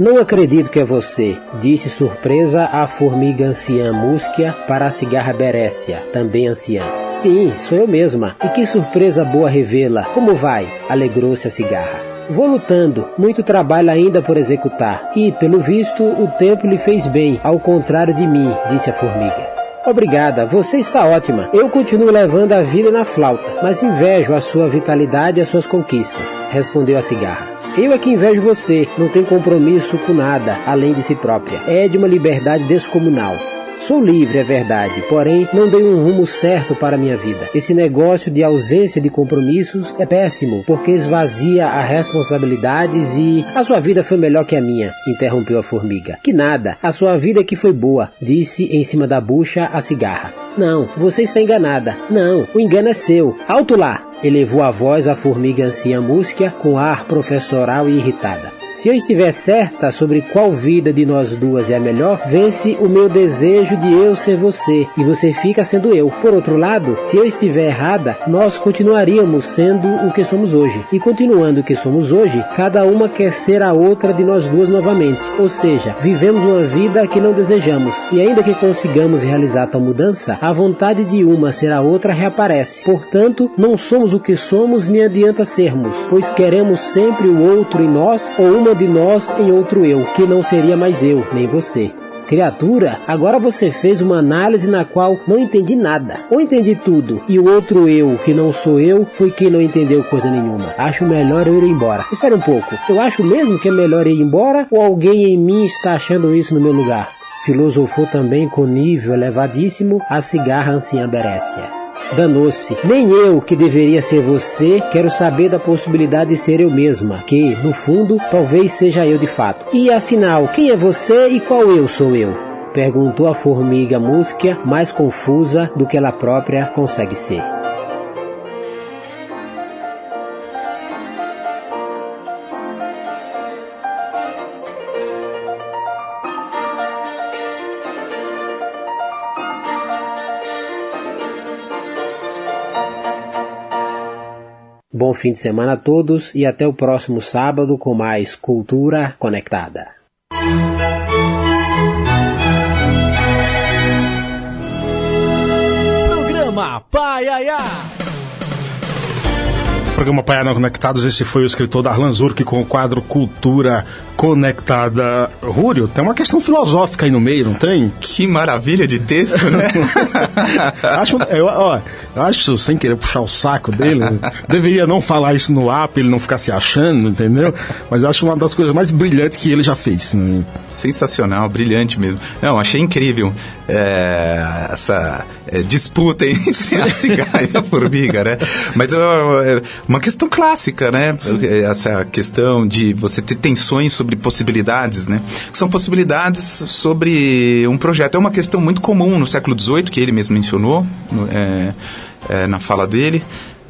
Não acredito que é você, disse surpresa a formiga anciã Músquia para a cigarra Berécia, também anciã. Sim, sou eu mesma. E que surpresa boa revê-la. Como vai? Alegrou-se a cigarra. Vou lutando, muito trabalho ainda por executar. E, pelo visto, o tempo lhe fez bem, ao contrário de mim, disse a formiga. Obrigada, você está ótima. Eu continuo levando a vida na flauta, mas invejo a sua vitalidade e as suas conquistas, respondeu a cigarra. Eu é que invejo você, não tem compromisso com nada além de si própria. É de uma liberdade descomunal. Sou livre, é verdade, porém não dei um rumo certo para minha vida. Esse negócio de ausência de compromissos é péssimo, porque esvazia as responsabilidades e a sua vida foi melhor que a minha, interrompeu a formiga. Que nada, a sua vida é que foi boa, disse em cima da bucha a cigarra. Não, você está enganada. Não, o engano é seu. Alto lá! Elevou a voz a formiga anciã músquia com ar professoral e irritada. Se eu estiver certa sobre qual vida de nós duas é a melhor, vence o meu desejo de eu ser você e você fica sendo eu. Por outro lado, se eu estiver errada, nós continuaríamos sendo o que somos hoje. E continuando o que somos hoje, cada uma quer ser a outra de nós duas novamente. Ou seja, vivemos uma vida que não desejamos. E ainda que consigamos realizar tal mudança, a vontade de uma ser a outra reaparece. Portanto, não somos o que somos nem adianta sermos, pois queremos sempre o outro em nós ou uma de nós em outro eu, que não seria mais eu, nem você. Criatura, agora você fez uma análise na qual não entendi nada. Ou entendi tudo, e o outro eu, que não sou eu, foi quem não entendeu coisa nenhuma. Acho melhor eu ir embora. Espera um pouco, eu acho mesmo que é melhor ir embora ou alguém em mim está achando isso no meu lugar? Filosofou também com nível elevadíssimo a cigarra anciã Berécia. Danou-se. Nem eu, que deveria ser você, quero saber da possibilidade de ser eu mesma, que, no fundo, talvez seja eu de fato. E afinal, quem é você e qual eu sou eu? Perguntou a formiga músquia, mais confusa do que ela própria consegue ser. Bom fim de semana a todos e até o próximo sábado com mais Cultura Conectada. Programa Pai Aiá. Programa Paiana Conectados, esse foi o escritor Darlan Zurk com o quadro Cultura Conectada. Rúrio, tem uma questão filosófica aí no meio, não tem? Que maravilha de texto, né? <laughs> acho, eu, ó, eu acho, sem querer puxar o saco dele, deveria não falar isso no ar pra ele não ficar se achando, entendeu? Mas acho uma das coisas mais brilhantes que ele já fez. Né? Sensacional, brilhante mesmo. Não, achei incrível é, essa é, disputa entre a cigarra e a formiga, né? Mas é uma questão clássica, né? Sim. Essa questão de você ter tensões sobre possibilidades, né? São possibilidades sobre um projeto. É uma questão muito comum no século XVIII, que ele mesmo mencionou no, é, é, na fala dele.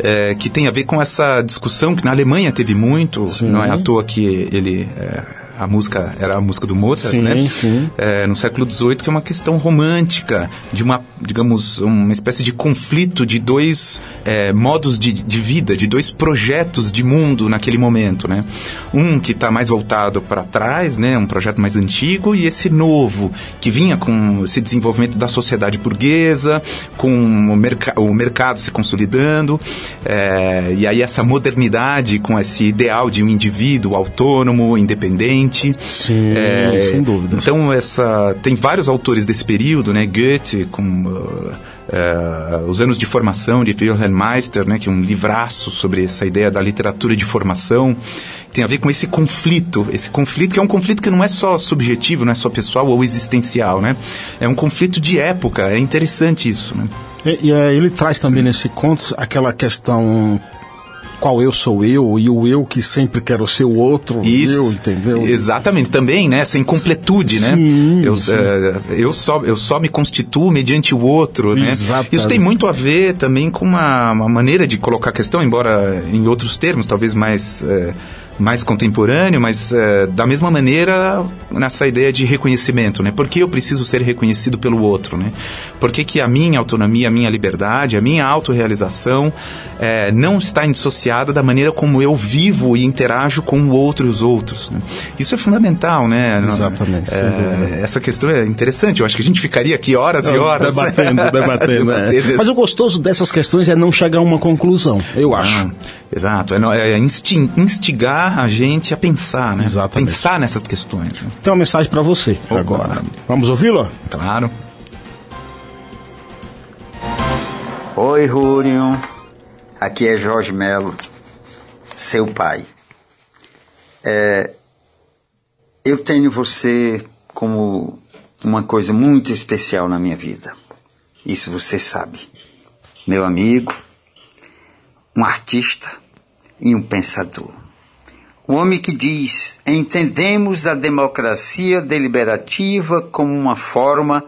É, que tem a ver com essa discussão que na Alemanha teve muito, Sim. não é à toa que ele é, a música era a música do Mozart, sim, né? Sim. É, no século XVIII, que é uma questão romântica, de uma, digamos, uma espécie de conflito de dois é, modos de, de, vida, de dois projetos de mundo naquele momento, né? Um que está mais voltado para trás, né? Um projeto mais antigo, e esse novo, que vinha com esse desenvolvimento da sociedade burguesa, com o, merc o mercado se consolidando, é, e aí essa modernidade com esse ideal de um indivíduo autônomo, independente, Sim, é, sem dúvida. Então essa tem vários autores desse período, né? Goethe com uh, uh, os anos de formação de Wilhelm Meister, né? Que é um livraço sobre essa ideia da literatura de formação tem a ver com esse conflito, esse conflito que é um conflito que não é só subjetivo, não é só pessoal ou existencial, né? É um conflito de época, é interessante isso, né? E, e ele traz também nesse conto aquela questão qual eu sou eu e o eu que sempre quero ser o outro Isso, eu, entendeu? Exatamente, também, né? Essa incompletude, sim, né? Eu, sim. Uh, eu, só, eu só me constituo mediante o outro, Exatamente. né? Isso tem muito a ver também com uma, uma maneira de colocar a questão, embora em outros termos, talvez mais... Uh, mais contemporâneo, mas é, da mesma maneira nessa ideia de reconhecimento, né? Por que eu preciso ser reconhecido pelo outro, né? Por que, que a minha autonomia, a minha liberdade, a minha autorrealização é, não está indissociada da maneira como eu vivo e interajo com o outro e os outros. Né? Isso é fundamental, né? Exatamente. É, essa questão é interessante. Eu acho que a gente ficaria aqui horas e horas debatendo, debatendo. <laughs> é. Mas o gostoso dessas questões é não chegar a uma conclusão, eu acho. Ah, exato. É, é instigar a gente a pensar, né? Exatamente. Pensar nessas questões. Né? Tem uma mensagem para você Opa. agora. Vamos ouvi-lo? Claro. Oi, Rúrio. Aqui é Jorge Melo, seu pai. É, eu tenho você como uma coisa muito especial na minha vida. Isso você sabe. Meu amigo, um artista e um pensador. O homem que diz: entendemos a democracia deliberativa como uma forma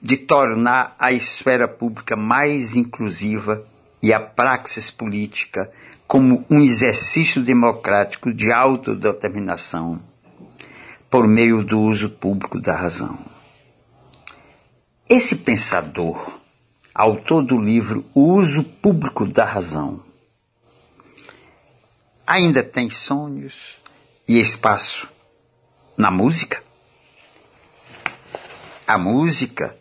de tornar a esfera pública mais inclusiva e a praxis política como um exercício democrático de autodeterminação por meio do uso público da razão. Esse pensador, autor do livro O Uso Público da Razão, ainda tem sonhos e espaço na música? A música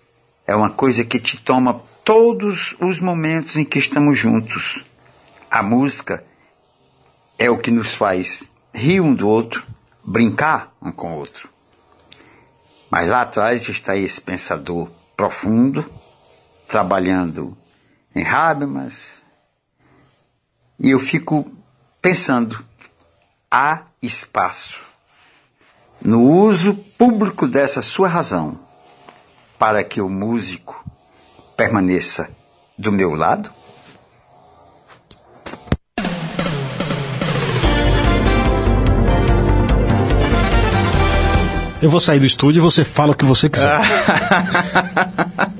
é uma coisa que te toma todos os momentos em que estamos juntos. A música é o que nos faz rir um do outro, brincar um com o outro. Mas lá atrás está esse pensador profundo, trabalhando em Habermas, e eu fico pensando, há espaço no uso público dessa sua razão para que o músico permaneça do meu lado? Eu vou sair do estúdio e você fala o que você quiser. <laughs>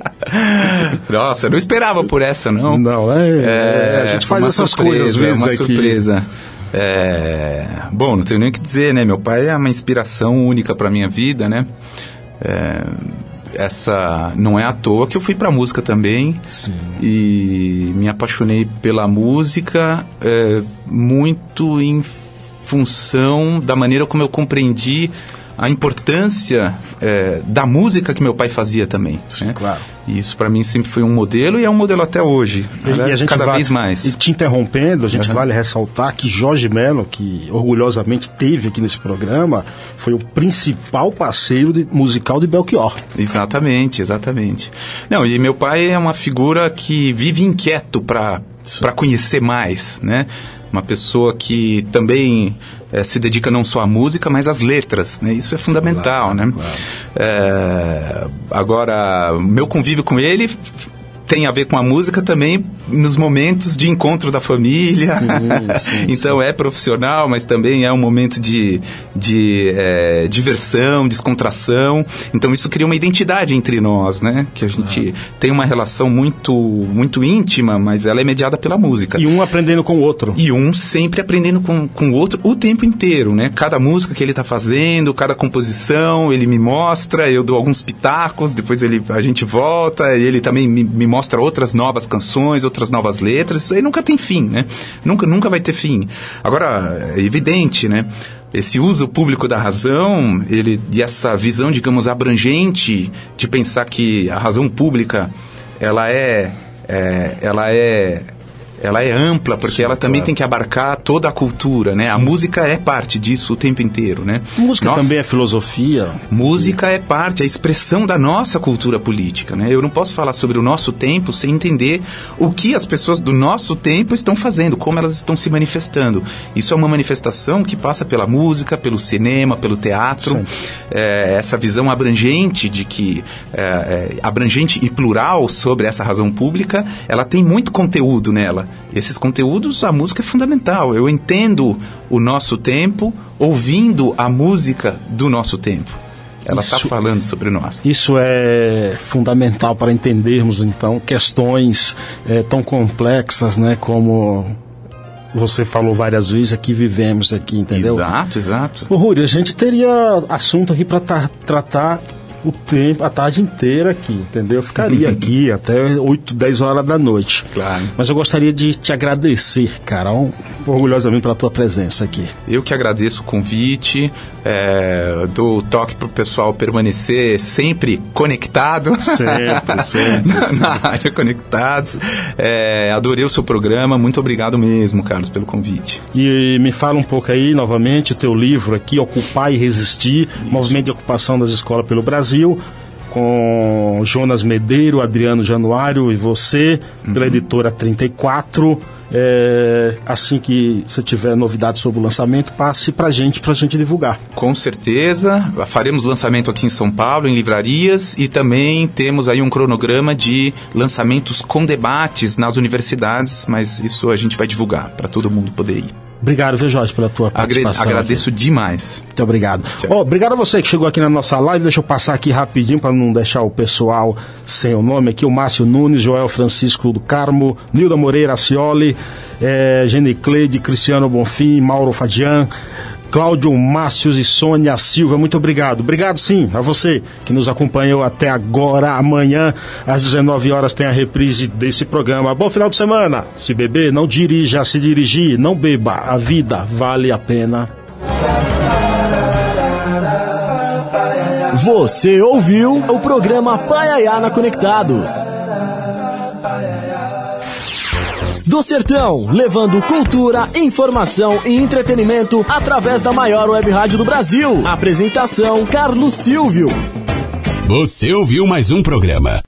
Nossa, eu não esperava por essa, não. Não, é. é a gente faz essas surpresa, coisas às vezes uma aqui. surpresa. É, bom, não tenho nem o que dizer, né? Meu pai é uma inspiração única para minha vida, né? É, essa não é à toa que eu fui para música também Sim. e me apaixonei pela música é, muito em função da maneira como eu compreendi a importância é, da música que meu pai fazia também. Sim, né? claro. E isso para mim sempre foi um modelo e é um modelo até hoje. E, Aliás, e a gente cada vai- vez mais. E te interrompendo, a gente Uhum. vale ressaltar que Jorge Mello, que orgulhosamente teve aqui nesse programa, foi o principal parceiro de- musical de Belchior. Exatamente, exatamente. Não, e meu pai é uma figura que vive inquieto para para conhecer mais, né? Uma pessoa que também eh, se dedica não só à música, mas às letras, né? Isso é fundamental, né? Eh, agora, meu convívio com ele tem a ver com a música também nos momentos de encontro da família. Sim, sim, <laughs> então é profissional, mas também é um momento de, de eh, diversão, descontração. Então isso cria uma identidade entre nós, né? Que a gente tem uma relação muito, muito íntima, mas ela é mediada pela música. E um aprendendo com o outro. E um sempre aprendendo com, com o outro o tempo inteiro, né? Cada música que ele está fazendo, cada composição, ele me mostra, eu dou alguns pitacos, depois ele, a gente volta, e ele também me, me mostra outras novas canções, outras novas letras, isso aí nunca tem fim, né? Nunca, nunca vai ter fim. Agora, é evidente, né? Esse uso público da razão, ele, e essa visão, digamos, abrangente de pensar que a razão pública, ela é, é ela é ela é ampla porque Sim, ela também claro. tem que abarcar toda a cultura, né? A música é parte disso o tempo inteiro, né? Música Nossa, também é filosofia. Música é parte, é a expressão da nossa cultura política, né? Eu não posso falar sobre o nosso tempo sem entender o que as pessoas do nosso tempo estão fazendo, como elas estão se manifestando. Isso é uma manifestação que passa pela música, pelo cinema, pelo teatro. Sim. É, essa visão abrangente de que é, é, abrangente e plural sobre essa razão pública, ela tem muito conteúdo nela. Esses conteúdos, a música é fundamental. Eu entendo o nosso tempo ouvindo a música do nosso tempo. Ela está falando sobre nós. Isso é fundamental para entendermos, então, questões eh, tão complexas, né, como você falou várias vezes, aqui vivemos aqui, entendeu? Exato, exato. Ô, Rúlio, a gente teria assunto aqui para tratar o tempo, a tarde inteira aqui, entendeu? Eu ficaria aqui até 8, 10 horas da noite. Claro. Mas eu gostaria de te agradecer, cara, um- orgulhosamente pela tua presença aqui. Eu que agradeço o convite, é, dou toque para o pessoal permanecer sempre conectado. Sempre, <laughs> sempre, na, na área Conectados. É, adorei o seu programa, muito obrigado mesmo, Carlos, pelo convite. E me fala um pouco aí, novamente, o teu livro aqui, Ocupar e Resistir, Movimento de Ocupação das Escolas pelo Brasil, com Jonas Medeiro, Adriano Januário e você, pela editora 34. É, assim que você tiver novidades sobre o lançamento, passe pra gente, pra gente divulgar. Com certeza, faremos lançamento aqui em São Paulo, em livrarias, e também temos aí um cronograma de lançamentos com debates nas universidades, mas isso a gente vai divulgar para todo mundo poder ir. Obrigado, viu, Jorge, pela tua participação. agradeço demais. Muito obrigado. Ó, obrigado a você que chegou aqui na nossa live. Deixa eu passar aqui rapidinho para não deixar o pessoal sem o nome aqui. O Márcio Nunes, Joel Francisco do Carmo, Nilda Moreira Acioli, eh, Gene Cleide, Cristiano Bonfim, Mauro Fadian, Cláudio Márcios e Sônia Silva, muito obrigado. Obrigado sim a você que nos acompanhou até agora. Amanhã, às 19 horas, tem a reprise desse programa. Bom final de semana. Se beber, não dirija. Se dirigir, não beba. A vida vale a pena. Você ouviu o programa Paiaiana Conectados. Do Sertão, levando cultura, informação e entretenimento através da maior web rádio do Brasil. Apresentação: Carlos Silvio. Você ouviu mais um programa